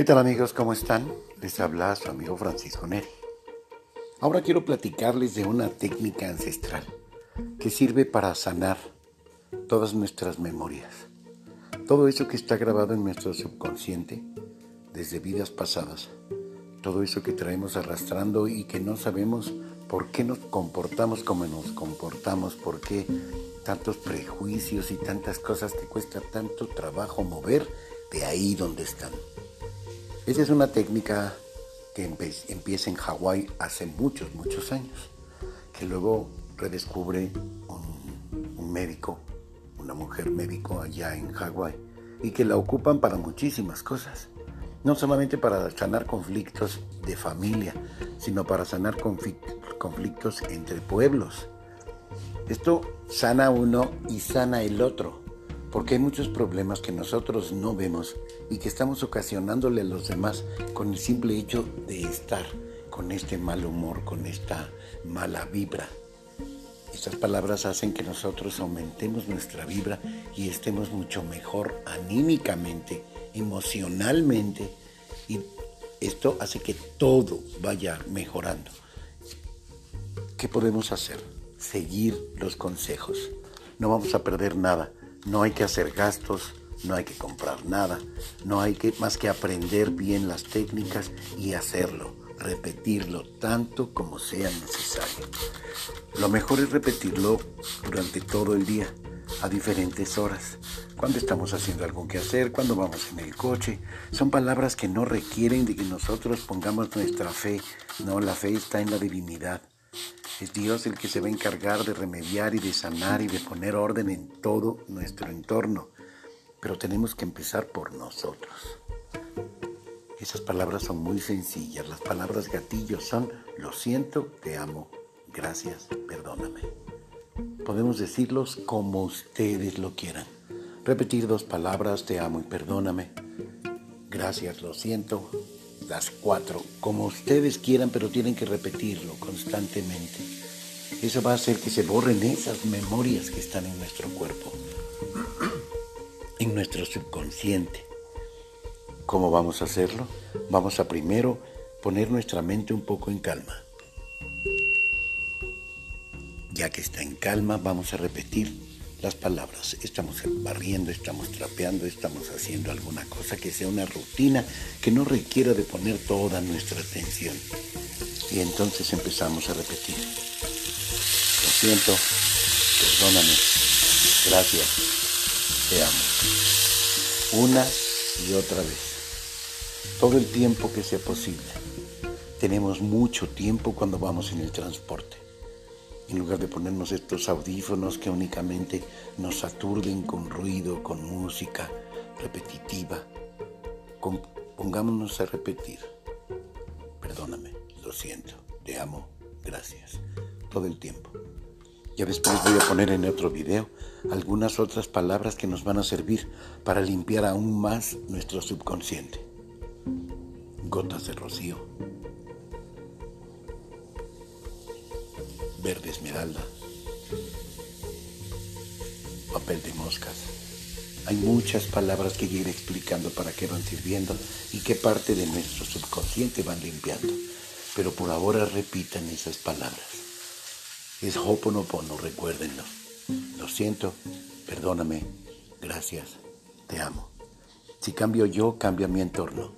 ¿Qué tal amigos? ¿Cómo están? Les habla su amigo Francisco Neri. Ahora quiero platicarles de una técnica ancestral que sirve para sanar todas nuestras memorias. Todo eso que está grabado en nuestro subconsciente desde vidas pasadas. Todo eso que traemos arrastrando y que no sabemos por qué nos comportamos como nos comportamos, por qué tantos prejuicios y tantas cosas que cuesta tanto trabajo mover de ahí donde están. Esa es una técnica que empieza en Hawái hace muchos, muchos años, que luego redescubre un, médico, una mujer médico allá en Hawái, y que la ocupan para muchísimas cosas. No solamente para sanar conflictos de familia, sino para sanar conflictos entre pueblos. Esto sana uno y sana el otro porque hay muchos problemas que nosotros no vemos y que estamos ocasionándole a los demás con el simple hecho de estar con este mal humor, con esta mala vibra. Estas palabras hacen que nosotros aumentemos nuestra vibra y estemos mucho mejor anímicamente, emocionalmente y esto hace que todo vaya mejorando. ¿Qué podemos hacer? Seguir los consejos. No vamos a perder nada no hay que hacer gastos, no hay que comprar nada, no hay que más que aprender bien las técnicas y hacerlo, repetirlo tanto como sea necesario. Lo mejor es repetirlo durante todo el día, a diferentes horas, cuando estamos haciendo algo que hacer, cuando vamos en el coche. Son palabras que no requieren de que nosotros pongamos nuestra fe, no, la fe está en la divinidad. Es Dios el que se va a encargar de remediar y de sanar y de poner orden en todo nuestro entorno. Pero tenemos que empezar por nosotros. Esas palabras son muy sencillas. Las palabras gatillos son lo siento, te amo, gracias, perdóname. Podemos decirlos como ustedes lo quieran. Repetir dos palabras, te amo y perdóname. Gracias, lo siento, las cuatro, como ustedes quieran, pero tienen que repetirlo constantemente. Eso va a hacer que se borren esas memorias que están en nuestro cuerpo, en nuestro subconsciente. ¿Cómo vamos a hacerlo? Vamos a primero poner nuestra mente un poco en calma. Ya que está en calma, vamos a repetir las palabras. Estamos barriendo, estamos trapeando, estamos haciendo alguna cosa que sea una rutina que no requiera de poner toda nuestra atención. Y entonces empezamos a repetir. Lo siento, perdóname, gracias, te amo. Una y otra vez. Todo el tiempo que sea posible. Tenemos mucho tiempo cuando vamos en el transporte en lugar de ponernos estos audífonos que únicamente nos aturden con ruido, con música repetitiva. pongámonos a repetir. Perdóname, lo siento, te amo, gracias, todo el tiempo. Ya después voy a poner en otro video algunas otras palabras que nos van a servir para limpiar aún más nuestro subconsciente. Gotas de rocío, verde esmeralda, papel de moscas. Hay muchas palabras que ir explicando para qué van sirviendo y qué parte de nuestro subconsciente van limpiando. Pero por ahora repitan esas palabras. Es Hoponopono, recuérdenlo. Lo siento, perdóname, gracias, te amo. Si cambio yo, cambia mi entorno.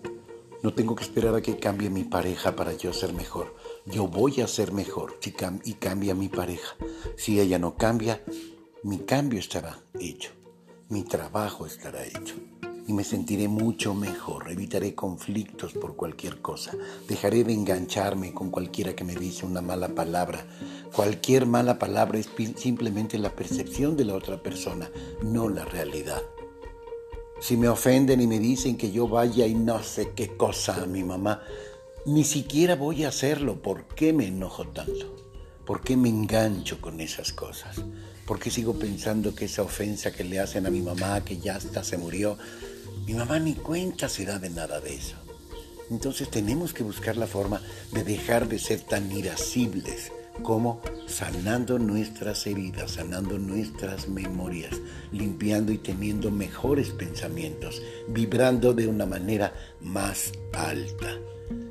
No tengo que esperar a que cambie mi pareja para yo ser mejor. Yo voy a ser mejor y cambia mi pareja. Si ella no cambia, mi cambio estará hecho. Mi trabajo estará hecho. Y me sentiré mucho mejor. Evitaré conflictos por cualquier cosa. Dejaré de engancharme con cualquiera que me dice una mala palabra. Cualquier mala palabra es simplemente la percepción de la otra persona, no la realidad. Si me ofenden y me dicen que yo vaya y no sé qué cosa a mi mamá, ni siquiera voy a hacerlo. ¿Por qué me enojo tanto? ¿Por qué me engancho con esas cosas? ¿Por qué sigo pensando que esa ofensa que le hacen a mi mamá, que ya hasta se murió, mi mamá ni cuenta se da de nada de eso? Entonces tenemos que buscar la forma de dejar de ser tan irascibles ¿Cómo? Sanando nuestras heridas, sanando nuestras memorias, limpiando y teniendo mejores pensamientos, vibrando de una manera más alta,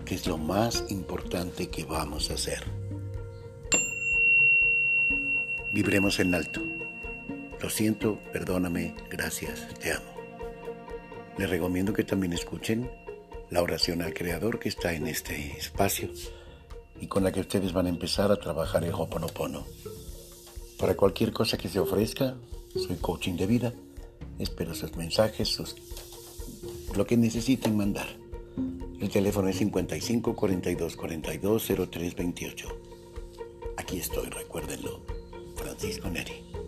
que es lo más importante que vamos a hacer. Vibremos en alto. Lo siento, perdóname, gracias, te amo. Les recomiendo que también escuchen la oración al Creador que está en este espacio y con la que ustedes van a empezar a trabajar el Hoponopono. Para cualquier cosa que se ofrezca, soy coaching de vida. Espero sus mensajes, sus lo que necesiten mandar. El teléfono es 55 42 42 03 28. Aquí estoy, recuérdenlo. Francisco Neri.